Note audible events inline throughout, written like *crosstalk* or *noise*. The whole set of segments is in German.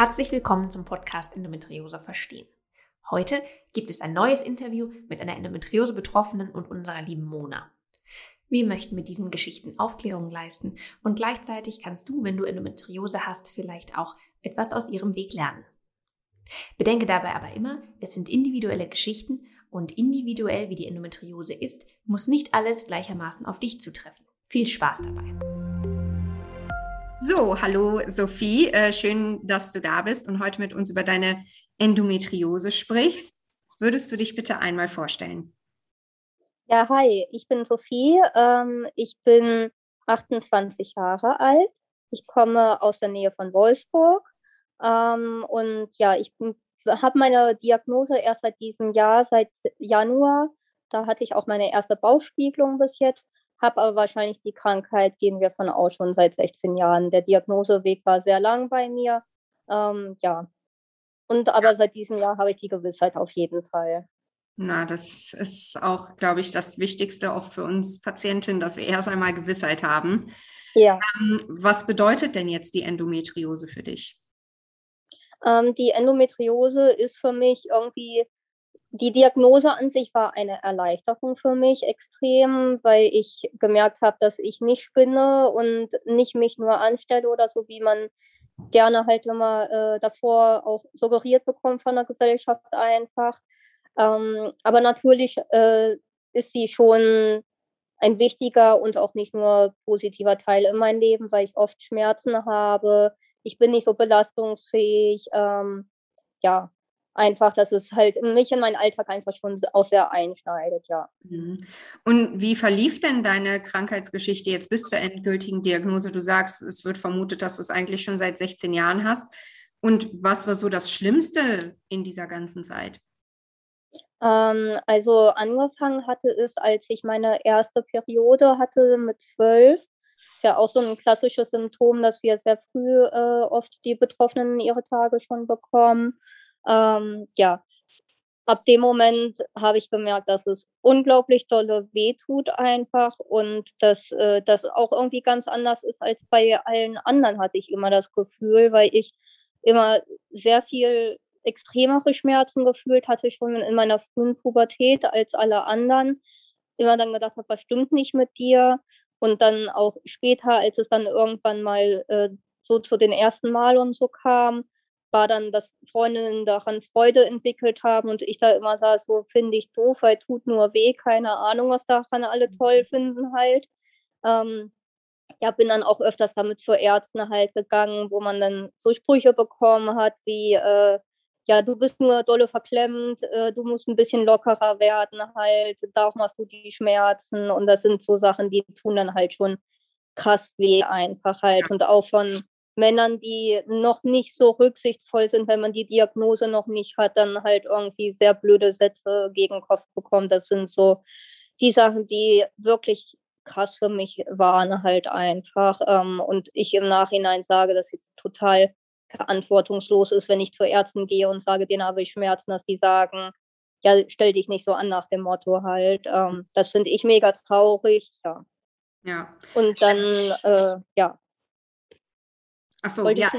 Herzlich willkommen zum Podcast Endometriose verstehen. Heute gibt es ein neues Interview mit einer Endometriose-Betroffenen und unserer lieben Mona. Wir möchten mit diesen Geschichten Aufklärung leisten und gleichzeitig kannst du, wenn du Endometriose hast, vielleicht auch etwas aus ihrem Weg lernen. Bedenke dabei aber immer, es sind individuelle Geschichten und individuell wie die Endometriose ist, muss nicht alles gleichermaßen auf dich zutreffen. Viel Spaß dabei! So, hallo Sophie, äh, schön, dass du da bist und heute mit uns über deine Endometriose sprichst. Würdest du dich bitte einmal vorstellen? Ja, hi, ich bin Sophie. Ähm, ich bin 28 Jahre alt. Ich komme aus der Nähe von Wolfsburg. Ähm, und ja, ich habe meine Diagnose erst seit diesem Jahr, seit Januar. Da hatte ich auch meine erste Bauchspiegelung bis jetzt habe aber wahrscheinlich die Krankheit, gehen wir von aus, schon seit 16 Jahren. Der Diagnoseweg war sehr lang bei mir. Ähm, ja. Und aber seit diesem Jahr habe ich die Gewissheit auf jeden Fall. Na, das ist auch, glaube ich, das Wichtigste auch für uns Patientinnen, dass wir erst einmal Gewissheit haben. Ja. Ähm, was bedeutet denn jetzt die Endometriose für dich? Ähm, die Endometriose ist für mich irgendwie die Diagnose an sich war eine Erleichterung für mich extrem, weil ich gemerkt habe, dass ich nicht spinne und nicht mich nur anstelle oder so, wie man gerne halt immer äh, davor auch suggeriert bekommt von der Gesellschaft einfach. Ähm, aber natürlich äh, ist sie schon ein wichtiger und auch nicht nur positiver Teil in meinem Leben, weil ich oft Schmerzen habe. Ich bin nicht so belastungsfähig. Ähm, ja, einfach, dass es halt mich in meinen Alltag einfach schon auch sehr einschneidet, ja. Mhm. Und wie verlief denn deine Krankheitsgeschichte jetzt bis zur endgültigen Diagnose? Du sagst, es wird vermutet, dass du es eigentlich schon seit 16 Jahren hast. Und was war so das Schlimmste in dieser ganzen Zeit? Ähm, also angefangen hatte es, als ich meine erste Periode hatte mit zwölf. Ist ja auch so ein klassisches Symptom, dass wir sehr früh äh, oft die Betroffenen ihre Tage schon bekommen. Ähm, ja, ab dem Moment habe ich gemerkt, dass es unglaublich dolle wehtut einfach und dass äh, das auch irgendwie ganz anders ist als bei allen anderen, hatte ich immer das Gefühl, weil ich immer sehr viel extremere Schmerzen gefühlt hatte, schon in meiner frühen Pubertät als alle anderen. Immer dann gedacht habe, was stimmt nicht mit dir? Und dann auch später, als es dann irgendwann mal äh, so zu den ersten Mal und so kam, war dann, dass Freundinnen daran Freude entwickelt haben und ich da immer sah, so finde ich doof, weil tut nur weh, keine Ahnung, was daran alle toll mhm. finden halt. Ähm, ja, bin dann auch öfters damit zur Ärzten halt gegangen, wo man dann so Sprüche bekommen hat, wie, äh, ja, du bist nur dolle verklemmt, äh, du musst ein bisschen lockerer werden halt, da machst du die Schmerzen und das sind so Sachen, die tun dann halt schon krass weh einfach halt und auch von Männern, die noch nicht so rücksichtsvoll sind, wenn man die Diagnose noch nicht hat, dann halt irgendwie sehr blöde Sätze gegen den Kopf bekommt. Das sind so die Sachen, die wirklich krass für mich waren halt einfach. Ähm, und ich im Nachhinein sage, dass es total verantwortungslos ist, wenn ich zu Ärzten gehe und sage, denen habe ich Schmerzen, dass die sagen, ja, stell dich nicht so an nach dem Motto halt. Ähm, das finde ich mega traurig, ja. Ja. Und dann, äh, ja, Ach so, ja.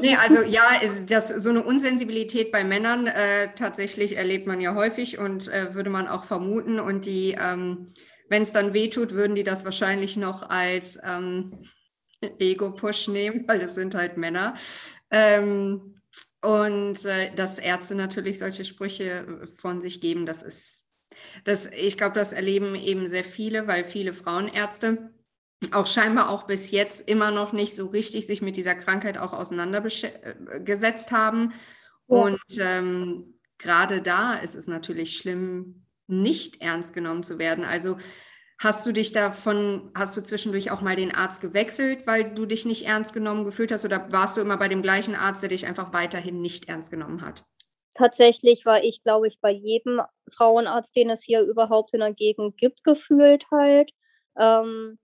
Nee, also ja, *laughs* äh, das, so eine Unsensibilität bei Männern äh, tatsächlich erlebt man ja häufig und äh, würde man auch vermuten. Und die, ähm, wenn es dann wehtut, würden die das wahrscheinlich noch als ähm, *laughs* Ego-Push nehmen, weil es sind halt Männer. Ähm, und äh, dass Ärzte natürlich solche Sprüche von sich geben, das ist, das, ich glaube, das erleben eben sehr viele, weil viele Frauenärzte auch scheinbar auch bis jetzt immer noch nicht so richtig sich mit dieser Krankheit auch auseinandergesetzt haben. Ja. Und ähm, gerade da ist es natürlich schlimm, nicht ernst genommen zu werden. Also hast du dich davon, hast du zwischendurch auch mal den Arzt gewechselt, weil du dich nicht ernst genommen gefühlt hast oder warst du immer bei dem gleichen Arzt, der dich einfach weiterhin nicht ernst genommen hat? Tatsächlich war ich, glaube ich, bei jedem Frauenarzt, den es hier überhaupt in der Gegend gibt, gefühlt halt. Ähm,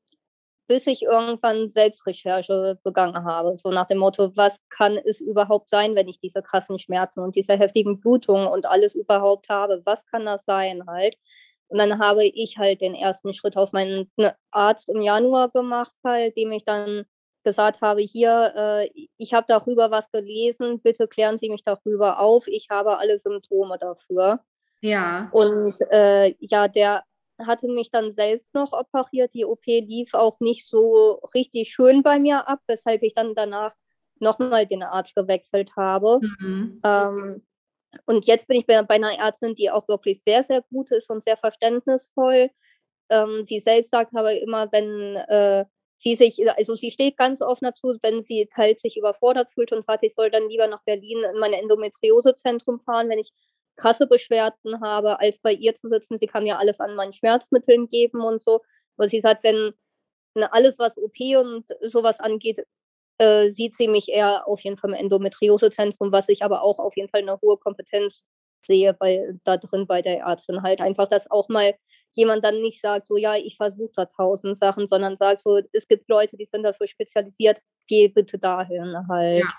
bis ich irgendwann Selbstrecherche begangen habe. So nach dem Motto, was kann es überhaupt sein, wenn ich diese krassen Schmerzen und diese heftigen Blutungen und alles überhaupt habe? Was kann das sein halt? Und dann habe ich halt den ersten Schritt auf meinen Arzt im Januar gemacht, halt, dem ich dann gesagt habe, hier, äh, ich habe darüber was gelesen, bitte klären Sie mich darüber auf, ich habe alle Symptome dafür. Ja. Und äh, ja, der hatte mich dann selbst noch operiert. Die OP lief auch nicht so richtig schön bei mir ab, weshalb ich dann danach nochmal den Arzt gewechselt habe. Mhm. Ähm, und jetzt bin ich bei, bei, einer Ärztin, die auch wirklich sehr, sehr gut ist und sehr verständnisvoll. Ähm, sie selbst sagt aber immer, wenn äh, sie sich, also sie steht ganz offen dazu, wenn sie halt sich überfordert fühlt und sagt, ich soll dann lieber nach Berlin in mein Endometriosezentrum fahren, wenn ich krasse Beschwerden habe, als bei ihr zu sitzen. Sie kann ja alles an meinen Schmerzmitteln geben und so. Aber sie sagt, wenn ne, alles, was OP und sowas angeht, äh, sieht sie mich eher auf jeden Fall im Endometriosezentrum, was ich aber auch auf jeden Fall eine hohe Kompetenz sehe bei, da drin bei der Ärztin halt. Einfach, dass auch mal jemand dann nicht sagt, so ja, ich versuche da tausend Sachen, sondern sagt so, es gibt Leute, die sind dafür spezialisiert, geh bitte dahin halt. Ja.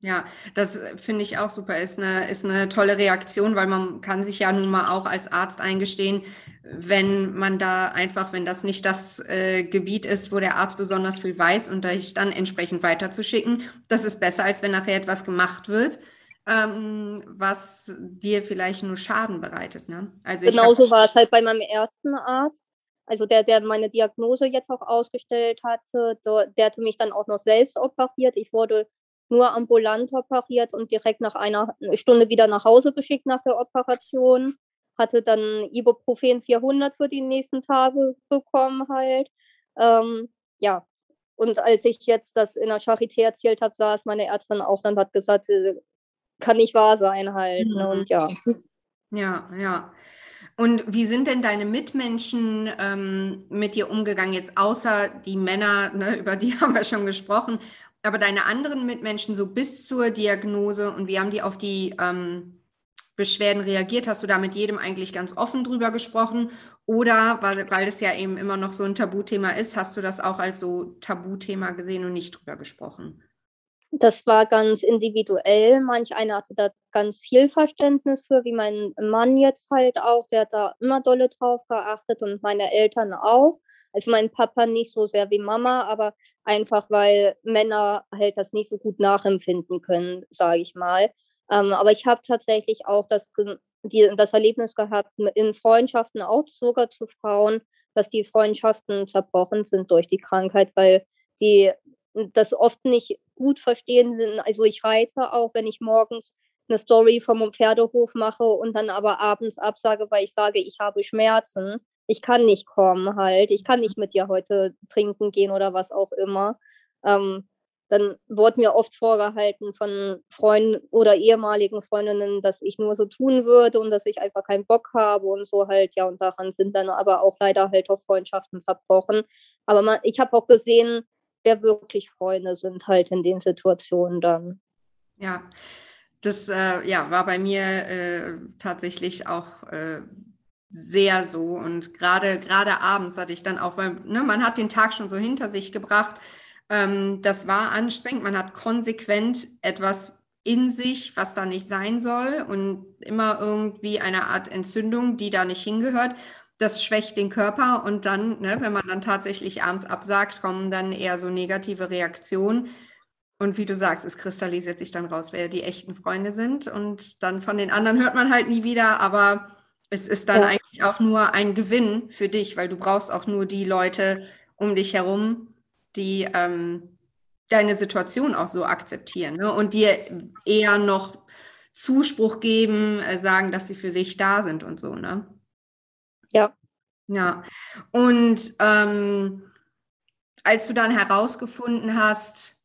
Ja, das finde ich auch super. Ist eine, ist eine tolle Reaktion, weil man kann sich ja nun mal auch als Arzt eingestehen, wenn man da einfach, wenn das nicht das äh, Gebiet ist, wo der Arzt besonders viel weiß und dich dann entsprechend weiterzuschicken, das ist besser, als wenn nachher etwas gemacht wird, ähm, was dir vielleicht nur Schaden bereitet. Ne? Also Genauso war es halt bei meinem ersten Arzt. Also der, der meine Diagnose jetzt auch ausgestellt hatte, der hatte mich dann auch noch selbst operiert. Ich wurde nur ambulant operiert und direkt nach einer Stunde wieder nach Hause geschickt nach der Operation. Hatte dann Ibuprofen 400 für die nächsten Tage bekommen halt. Ähm, ja, und als ich jetzt das in der Charité erzählt habe, saß meine Ärztin auch dann hat gesagt, äh, kann nicht wahr sein halt. Ne? Und ja. Ja, ja. Und wie sind denn deine Mitmenschen ähm, mit dir umgegangen, jetzt außer die Männer, ne, über die *laughs* haben wir schon gesprochen, aber deine anderen Mitmenschen so bis zur Diagnose und wie haben die auf die ähm, Beschwerden reagiert? Hast du da mit jedem eigentlich ganz offen drüber gesprochen? Oder, weil, weil es ja eben immer noch so ein Tabuthema ist, hast du das auch als so Tabuthema gesehen und nicht drüber gesprochen? Das war ganz individuell. Manch einer hatte da ganz viel Verständnis für, wie mein Mann jetzt halt auch. Der hat da immer dolle drauf geachtet und meine Eltern auch. Also mein Papa nicht so sehr wie Mama, aber einfach weil Männer halt das nicht so gut nachempfinden können, sage ich mal. Ähm, aber ich habe tatsächlich auch das, die, das Erlebnis gehabt in Freundschaften, auch sogar zu Frauen, dass die Freundschaften zerbrochen sind durch die Krankheit, weil die das oft nicht gut verstehen. Also ich reite auch, wenn ich morgens eine Story vom Pferdehof mache und dann aber abends absage, weil ich sage, ich habe Schmerzen ich kann nicht kommen halt, ich kann nicht mit dir heute trinken gehen oder was auch immer. Ähm, dann wurde mir oft vorgehalten von Freunden oder ehemaligen Freundinnen, dass ich nur so tun würde und dass ich einfach keinen Bock habe und so halt, ja, und daran sind dann aber auch leider halt auch Freundschaften zerbrochen. Aber man, ich habe auch gesehen, wer wirklich Freunde sind halt in den Situationen dann. Ja, das äh, ja, war bei mir äh, tatsächlich auch äh, sehr so. Und gerade abends hatte ich dann auch, weil ne, man hat den Tag schon so hinter sich gebracht. Ähm, das war anstrengend. Man hat konsequent etwas in sich, was da nicht sein soll und immer irgendwie eine Art Entzündung, die da nicht hingehört. Das schwächt den Körper und dann, ne, wenn man dann tatsächlich abends absagt, kommen dann eher so negative Reaktionen. Und wie du sagst, es kristallisiert sich dann raus, wer die echten Freunde sind. Und dann von den anderen hört man halt nie wieder, aber es ist dann ja. eigentlich auch nur ein Gewinn für dich, weil du brauchst auch nur die Leute um dich herum, die ähm, deine Situation auch so akzeptieren ne? und dir eher noch Zuspruch geben, äh, sagen, dass sie für sich da sind und so, ne? Ja. Ja. Und ähm, als du dann herausgefunden hast,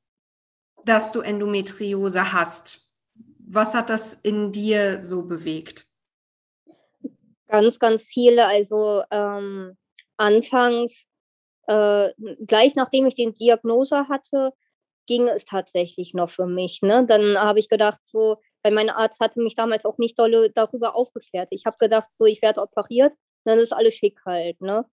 dass du Endometriose hast, was hat das in dir so bewegt? Ganz, ganz viele. Also ähm, anfangs, äh, gleich nachdem ich die Diagnose hatte, ging es tatsächlich noch für mich. Ne? Dann habe ich gedacht, so, weil mein Arzt hatte mich damals auch nicht dolle darüber aufgeklärt. Ich habe gedacht, so, ich werde operiert, dann ist alles schick halt. Ne?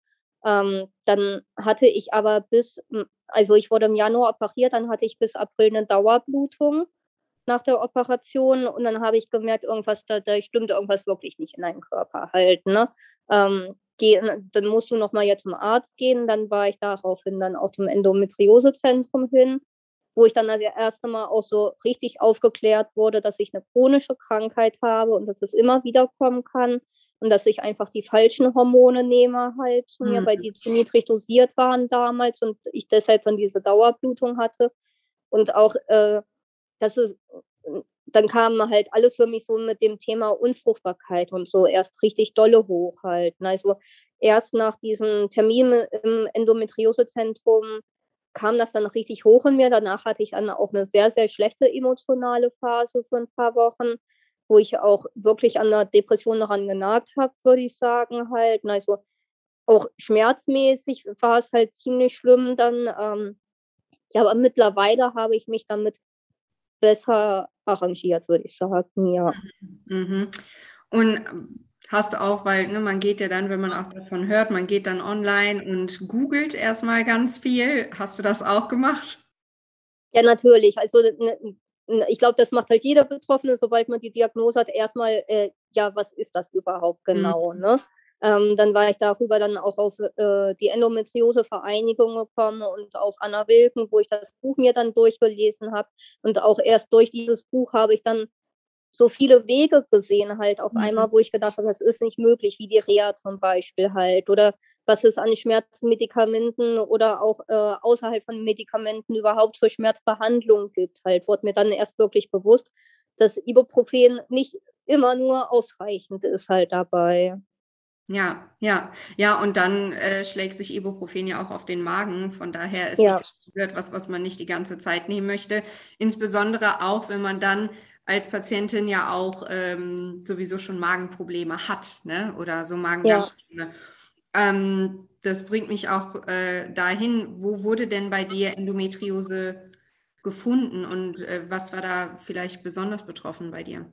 Ähm, dann hatte ich aber bis, also ich wurde im Januar operiert, dann hatte ich bis April eine Dauerblutung nach der Operation und dann habe ich gemerkt, irgendwas, da, da stimmt irgendwas wirklich nicht in deinem Körper halt. Ne? Ähm, geh, dann musst du nochmal jetzt zum Arzt gehen. Dann war ich daraufhin dann auch zum Endometriosezentrum hin. wo ich dann das erste Mal auch so richtig aufgeklärt wurde, dass ich eine chronische Krankheit habe und dass es immer wieder kommen kann und dass ich einfach die falschen Hormone nehme halt zu mir, mhm. weil die zu niedrig dosiert waren damals und ich deshalb dann diese Dauerblutung hatte und auch, äh, dass es, dann kam halt alles für mich so mit dem Thema Unfruchtbarkeit und so erst richtig dolle hoch halt. Also erst nach diesem Termin im Endometriosezentrum kam das dann richtig hoch in mir. Danach hatte ich dann auch eine sehr, sehr schlechte emotionale Phase für ein paar Wochen, wo ich auch wirklich an der Depression daran genagt habe, würde ich sagen halt. Also auch schmerzmäßig war es halt ziemlich schlimm dann. Ähm, ja, aber mittlerweile habe ich mich damit besser arrangiert, würde ich sagen, ja. Mhm. Und Hast du auch, weil ne, man geht ja dann, wenn man auch davon hört, man geht dann online und googelt erstmal ganz viel. Hast du das auch gemacht? Ja, natürlich. Also ne, ich glaube, das macht halt jeder Betroffene, sobald man die Diagnose hat, erstmal, äh, ja, was ist das überhaupt genau? Mhm. Ne? Ähm, dann war ich darüber dann auch auf äh, die Endometriose-Vereinigung gekommen und auf Anna Wilken, wo ich das Buch mir dann durchgelesen habe. Und auch erst durch dieses Buch habe ich dann so viele Wege gesehen halt auf mhm. einmal, wo ich gedacht habe, das ist nicht möglich, wie die Reha zum Beispiel halt oder was es an Schmerzmedikamenten oder auch äh, außerhalb von Medikamenten überhaupt zur Schmerzbehandlung gibt halt, wurde mir dann erst wirklich bewusst, dass Ibuprofen nicht immer nur ausreichend ist halt dabei. Ja, ja, ja, und dann äh, schlägt sich Ibuprofen ja auch auf den Magen. Von daher ist ja. das etwas, was man nicht die ganze Zeit nehmen möchte. Insbesondere auch, wenn man dann als Patientin ja auch ähm, sowieso schon Magenprobleme hat, ne? Oder so Magen-Darm-Probleme. Ja. Ähm, das bringt mich auch äh, dahin, wo wurde denn bei dir Endometriose gefunden und äh, was war da vielleicht besonders betroffen bei dir?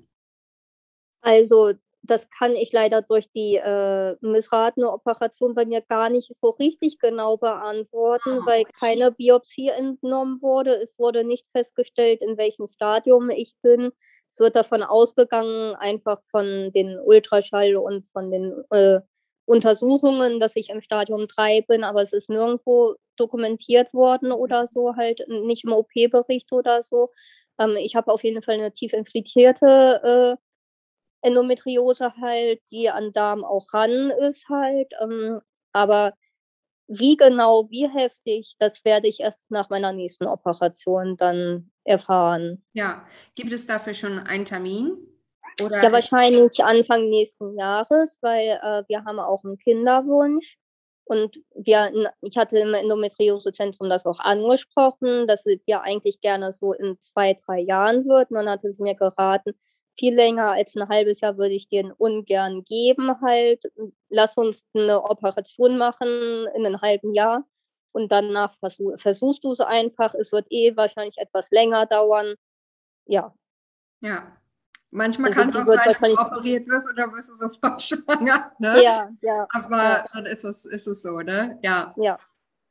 Also das kann ich leider durch die äh, missratene Operation bei mir gar nicht so richtig genau beantworten, oh, weil keine Biopsie entnommen wurde. Es wurde nicht festgestellt, in welchem Stadium ich bin. Es wird davon ausgegangen, einfach von den Ultraschall und von den äh, Untersuchungen, dass ich im Stadium 3 bin, aber es ist nirgendwo dokumentiert worden oder so, halt nicht im OP-Bericht oder so. Ähm, ich habe auf jeden Fall eine tief infiltrierte äh, Endometriose halt, die an Darm auch ran ist halt. Ähm, aber wie genau, wie heftig, das werde ich erst nach meiner nächsten Operation dann erfahren. Ja, gibt es dafür schon einen Termin? Oder? Ja, wahrscheinlich Anfang nächsten Jahres, weil äh, wir haben auch einen Kinderwunsch. Und wir, ich hatte im Endometriosezentrum das auch angesprochen, dass wir eigentlich gerne so in zwei, drei Jahren wird. Man hatte es mir geraten, viel länger als ein halbes Jahr würde ich dir ungern geben halt. Lass uns eine Operation machen in einem halben Jahr und danach versuch, versuchst du es einfach. Es wird eh wahrscheinlich etwas länger dauern. Ja. Ja. Manchmal also kann es auch sein, dass du operiert wirst oder wirst du sofort schwanger. Ne? Ja, ja. Aber ja. dann ist es, ist es so, ne? Ja. Ja.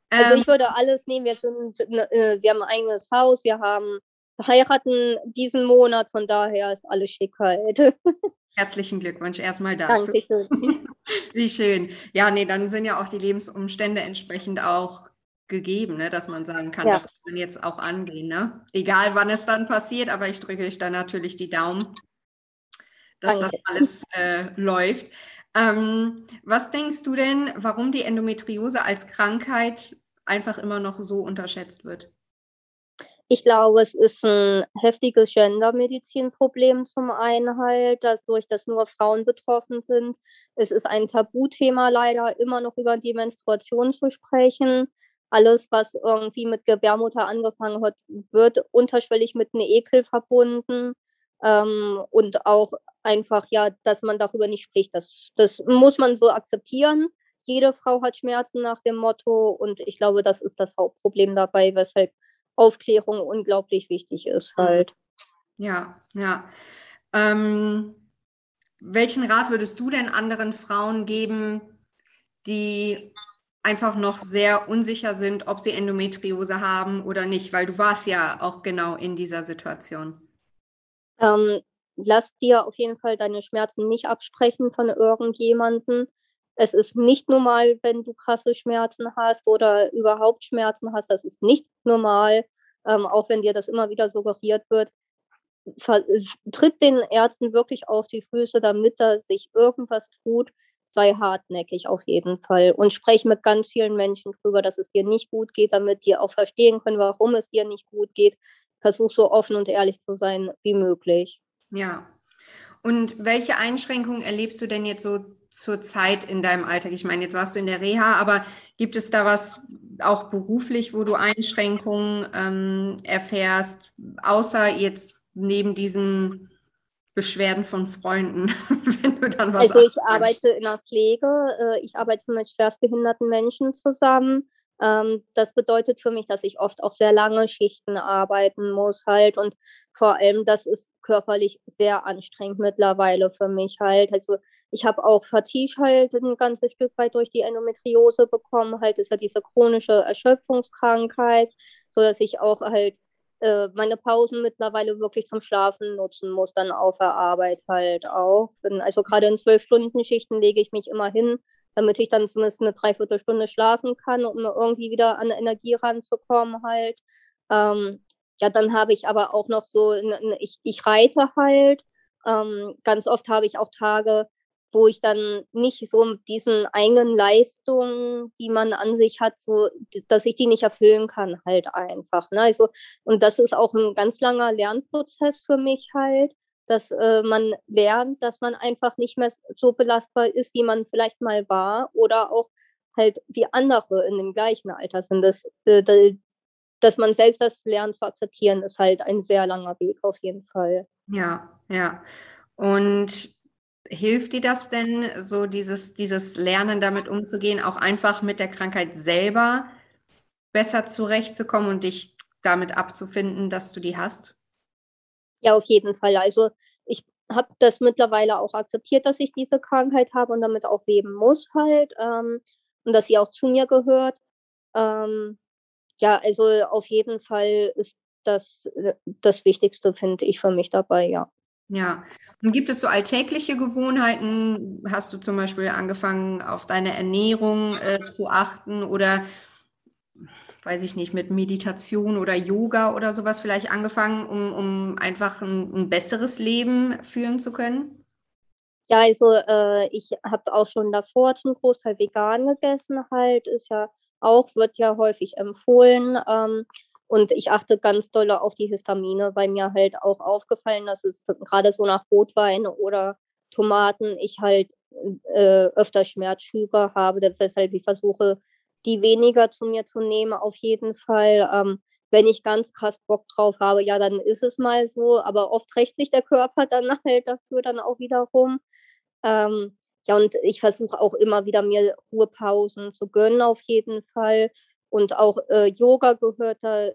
Also ähm, ich würde alles nehmen. Wir sind, äh, wir haben ein eigenes Haus, wir haben heiraten diesen Monat, von daher ist alles schick halt. *laughs* Herzlichen Glückwunsch erstmal dazu. Dankeschön. *laughs* Wie schön. Ja, nee, dann sind ja auch die Lebensumstände entsprechend auch gegeben, ne, dass man sagen kann, ja. das kann man jetzt auch angehen. Ne? Egal wann es dann passiert, aber ich drücke euch dann natürlich die Daumen, dass Danke. das alles äh, läuft. Ähm, was denkst du denn, warum die Endometriose als Krankheit einfach immer noch so unterschätzt wird? Ich glaube, es ist ein heftiges Gendermedizinproblem zum einen halt, dadurch, dass nur Frauen betroffen sind. Es ist ein Tabuthema leider, immer noch über die Menstruation zu sprechen. Alles, was irgendwie mit Gebärmutter angefangen hat, wird unterschwellig mit einem Ekel verbunden. Ähm, und auch einfach, ja, dass man darüber nicht spricht. Das, das muss man so akzeptieren. Jede Frau hat Schmerzen nach dem Motto und ich glaube, das ist das Hauptproblem dabei, weshalb Aufklärung unglaublich wichtig ist halt. Ja, ja. Ähm, welchen Rat würdest du denn anderen Frauen geben, die einfach noch sehr unsicher sind, ob sie Endometriose haben oder nicht? Weil du warst ja auch genau in dieser Situation. Ähm, lass dir auf jeden Fall deine Schmerzen nicht absprechen von irgendjemandem es ist nicht normal, wenn du krasse Schmerzen hast oder überhaupt Schmerzen hast. Das ist nicht normal. ähm, auch wenn dir das immer wieder suggeriert wird, tritt den Ärzten wirklich auf die Füße, damit da sich irgendwas tut. Sei hartnäckig auf jeden Fall und sprech mit ganz vielen Menschen drüber, dass es dir nicht gut geht, damit die auch verstehen können, warum es dir nicht gut geht. Versuch so offen und ehrlich zu sein wie möglich. Ja. Und welche Einschränkungen erlebst du denn jetzt so zur Zeit in deinem Alltag? Ich meine, jetzt warst du in der Reha, aber gibt es da was auch beruflich, wo du Einschränkungen ähm, erfährst, außer jetzt neben diesen Beschwerden von Freunden, *laughs* wenn du dann was Also ich arbeite in der Pflege, äh, ich arbeite mit schwerstbehinderten Menschen zusammen. Ähm, das bedeutet für mich, dass ich oft auch sehr lange Schichten arbeiten muss halt und vor allem das ist körperlich sehr anstrengend mittlerweile für mich halt. Also ich habe auch Fatigue halt ein ganzes Stück weit durch die Endometriose bekommen, halt ist ja diese chronische Erschöpfungskrankheit, so dass ich auch halt äh, meine Pausen mittlerweile wirklich zum Schlafen nutzen muss, dann auf der Arbeit halt auch. Also gerade in zwölf Stunden Schichten lege ich mich immer hin, damit ich dann zumindest eine Dreiviertelstunde schlafen kann, um irgendwie wieder an Energie ranzukommen halt. Ähm, ja, dann habe ich aber auch noch so, ich, ich reite halt. Ähm, ganz oft habe ich auch Tage, wo ich dann nicht so mit diesen eigenen Leistungen, die man an sich hat, so, dass ich die nicht erfüllen kann, halt einfach. Ne? Also, und das ist auch ein ganz langer Lernprozess für mich halt, dass äh, man lernt, dass man einfach nicht mehr so belastbar ist, wie man vielleicht mal war oder auch halt wie andere in dem gleichen Alter sind. Das, äh, dass man selbst das lernt zu akzeptieren, ist halt ein sehr langer Weg auf jeden Fall. Ja, ja. Und Hilft dir das denn, so dieses, dieses Lernen damit umzugehen, auch einfach mit der Krankheit selber besser zurechtzukommen und dich damit abzufinden, dass du die hast? Ja, auf jeden Fall. Also ich habe das mittlerweile auch akzeptiert, dass ich diese Krankheit habe und damit auch leben muss halt ähm, und dass sie auch zu mir gehört. Ähm, ja, also auf jeden Fall ist das äh, das Wichtigste, finde ich, für mich dabei, ja. Ja, und gibt es so alltägliche Gewohnheiten? Hast du zum Beispiel angefangen, auf deine Ernährung äh, zu achten oder weiß ich nicht, mit Meditation oder Yoga oder sowas vielleicht angefangen, um, um einfach ein, ein besseres Leben führen zu können? Ja, also äh, ich habe auch schon davor zum Großteil vegan gegessen, halt, ist ja auch, wird ja häufig empfohlen. Ähm, und ich achte ganz doll auf die Histamine, weil mir halt auch aufgefallen, dass es gerade so nach Rotwein oder Tomaten ich halt äh, öfter Schmerzschübe habe, weshalb ich versuche, die weniger zu mir zu nehmen, auf jeden Fall. Ähm, wenn ich ganz krass Bock drauf habe, ja, dann ist es mal so, aber oft rächt sich der Körper *laughs* dann halt dafür dann auch wiederum. Ähm, ja, und ich versuche auch immer wieder mir Ruhepausen zu gönnen, auf jeden Fall. Und auch äh, Yoga gehört da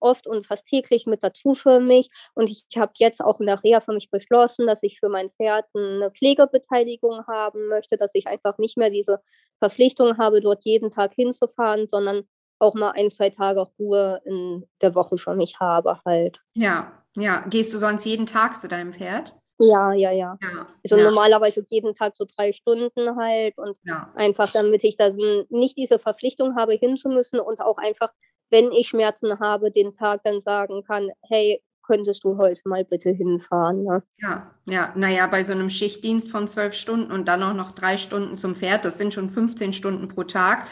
oft und fast täglich mit dazu für mich. Und ich habe jetzt auch in der Reha für mich beschlossen, dass ich für mein Pferd eine Pflegebeteiligung haben möchte, dass ich einfach nicht mehr diese Verpflichtung habe, dort jeden Tag hinzufahren, sondern auch mal ein, zwei Tage Ruhe in der Woche für mich habe halt. Ja, ja. Gehst du sonst jeden Tag zu deinem Pferd? Ja, ja, ja. ja also ja. normalerweise jeden Tag so drei Stunden halt und ja. einfach damit ich dann nicht diese Verpflichtung habe, hinzumüssen und auch einfach, wenn ich Schmerzen habe, den Tag dann sagen kann, hey, könntest du heute mal bitte hinfahren. Ne? Ja, ja, naja, bei so einem Schichtdienst von zwölf Stunden und dann auch noch drei Stunden zum Pferd, das sind schon 15 Stunden pro Tag.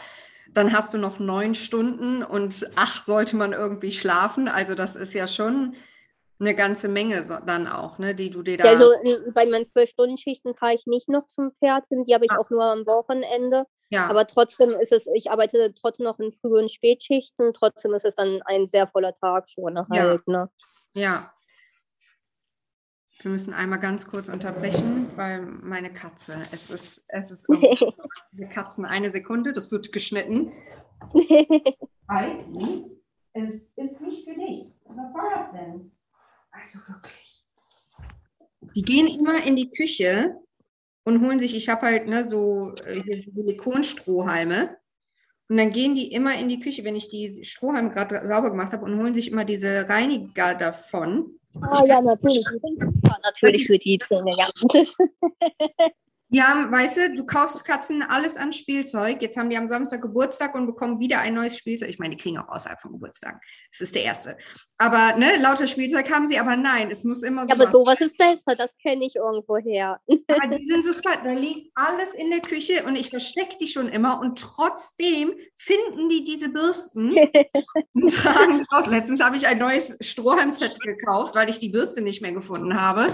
Dann hast du noch neun Stunden und acht sollte man irgendwie schlafen. Also das ist ja schon eine ganze Menge so, dann auch, ne, die du dir da. Also bei meinen Zwölf-Stunden-Schichten fahre ich nicht noch zum Pferd hin, die habe ich ah. auch nur am Wochenende. Ja. Aber trotzdem ist es, ich arbeite trotzdem noch in Früh- und Spätschichten, trotzdem ist es dann ein sehr voller Tag schon halt. Ja. Ne? ja. Wir müssen einmal ganz kurz unterbrechen, weil meine Katze, es ist, es ist *laughs* diese Katzen, eine Sekunde, das wird geschnitten. *laughs* Weiß sie, es ist nicht für dich. Was soll das denn? Also wirklich. Die gehen immer in die Küche und holen sich, ich habe halt ne, so äh, Silikonstrohhalme. Und dann gehen die immer in die Küche, wenn ich die Strohhalme gerade sauber gemacht habe, und holen sich immer diese Reiniger davon. Ah ja, natürlich. Ja, natürlich für die Zähne, ja. *laughs* Ja, weißt du, du kaufst Katzen alles an Spielzeug. Jetzt haben die am Samstag Geburtstag und bekommen wieder ein neues Spielzeug. Ich meine, die kriegen auch außerhalb von Geburtstag. Das ist der erste. Aber, ne, lauter Spielzeug haben sie, aber nein, es muss immer so. Ja, aber sowas ist besser, das kenne ich irgendwo her. *laughs* aber die sind so smart. Da liegt alles in der Küche und ich verstecke die schon immer und trotzdem finden die diese Bürsten *laughs* und tragen raus. Letztens habe ich ein neues Strohhalmset gekauft, weil ich die Bürste nicht mehr gefunden habe.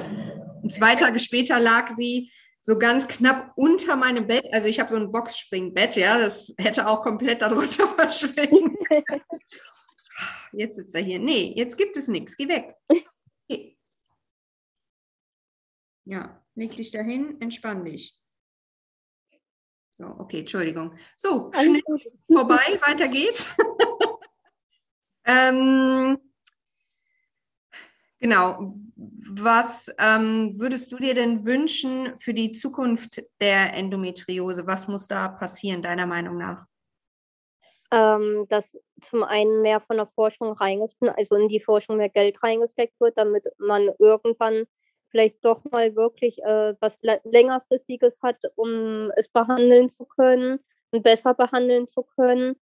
Und zwei Tage später lag sie so ganz knapp unter meinem Bett. Also ich habe so ein Boxspringbett, ja, das hätte auch komplett darunter *laughs* verschwinden Jetzt sitzt er hier. Nee, jetzt gibt es nichts. Geh weg. Geh. Ja, leg dich dahin, entspann dich. So, okay, Entschuldigung. So, schnell vorbei, weiter geht's. *laughs* ähm, genau, was ähm, würdest du dir denn wünschen für die Zukunft der Endometriose? Was muss da passieren, deiner Meinung nach? Ähm, dass zum einen mehr von der Forschung reingesteckt, also in die Forschung mehr Geld reingesteckt wird, damit man irgendwann vielleicht doch mal wirklich äh, was längerfristiges hat, um es behandeln zu können und besser behandeln zu können.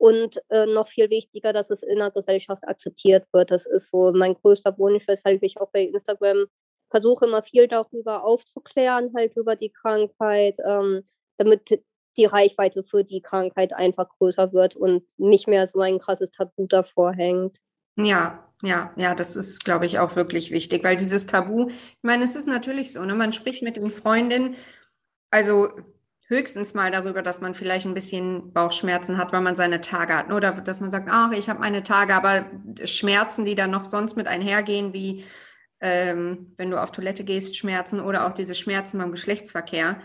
Und äh, noch viel wichtiger, dass es in der Gesellschaft akzeptiert wird. Das ist so mein größter Wunsch, weshalb ich auch bei Instagram versuche, immer viel darüber aufzuklären, halt über die Krankheit, ähm, damit die Reichweite für die Krankheit einfach größer wird und nicht mehr so ein krasses Tabu davor hängt. Ja, ja, ja, das ist, glaube ich, auch wirklich wichtig, weil dieses Tabu, ich meine, es ist natürlich so, ne, man spricht mit den Freundinnen, also höchstens mal darüber, dass man vielleicht ein bisschen Bauchschmerzen hat, weil man seine Tage hat. Oder dass man sagt, ach, ich habe meine Tage, aber Schmerzen, die dann noch sonst mit einhergehen, wie ähm, wenn du auf Toilette gehst, Schmerzen oder auch diese Schmerzen beim Geschlechtsverkehr,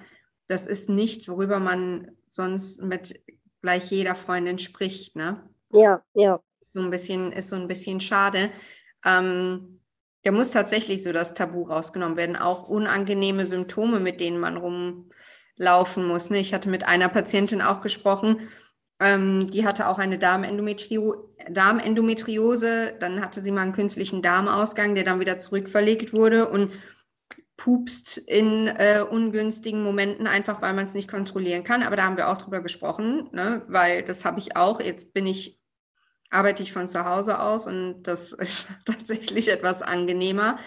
das ist nichts, worüber man sonst mit gleich jeder Freundin spricht, ne? Ja, ja. So ein bisschen, ist so ein bisschen schade. Ähm, da muss tatsächlich so das Tabu rausgenommen werden. Auch unangenehme Symptome, mit denen man rum laufen muss. Ne? Ich hatte mit einer Patientin auch gesprochen, ähm, die hatte auch eine Darmendometrio Darmendometriose. Dann hatte sie mal einen künstlichen Darmausgang, der dann wieder zurückverlegt wurde und pupst in äh, ungünstigen Momenten, einfach weil man es nicht kontrollieren kann. Aber da haben wir auch drüber gesprochen, ne? weil das habe ich auch. Jetzt bin ich, arbeite ich von zu Hause aus und das *laughs* ist tatsächlich etwas angenehmer.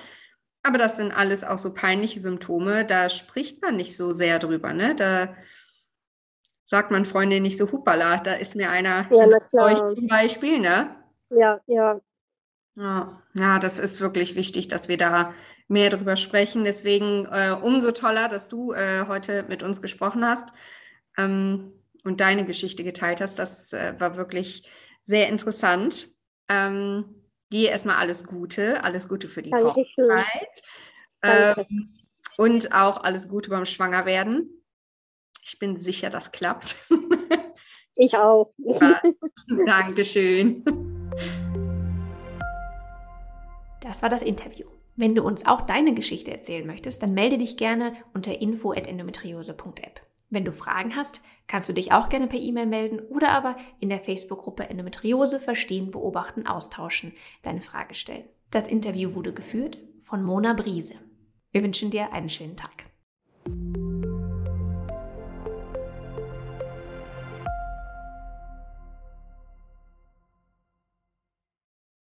Aber das sind alles auch so peinliche Symptome, da spricht man nicht so sehr drüber. Ne? Da sagt man Freundin nicht so, hupala, da ist mir einer ja, euch zum Beispiel, ne? Ja, ja. Ja, ja, das ist wirklich wichtig, dass wir da mehr drüber sprechen. Deswegen äh, umso toller, dass du äh, heute mit uns gesprochen hast ähm, und deine Geschichte geteilt hast. Das äh, war wirklich sehr interessant. Ähm, dir erstmal alles Gute, alles Gute für die Dankeschön. Hochzeit. Ähm, und auch alles Gute beim Schwangerwerden. Ich bin sicher, das klappt. *laughs* Ich auch. Ja, *laughs* Dankeschön. Das war das Interview. Wenn du uns auch deine Geschichte erzählen möchtest, dann melde dich gerne unter info.endometriose.app. Wenn du Fragen hast, kannst du dich auch gerne per E-Mail melden oder aber in der Facebook-Gruppe Endometriose verstehen, beobachten, austauschen, deine Frage stellen. Das Interview wurde geführt von Mona Briese. Wir wünschen dir einen schönen Tag.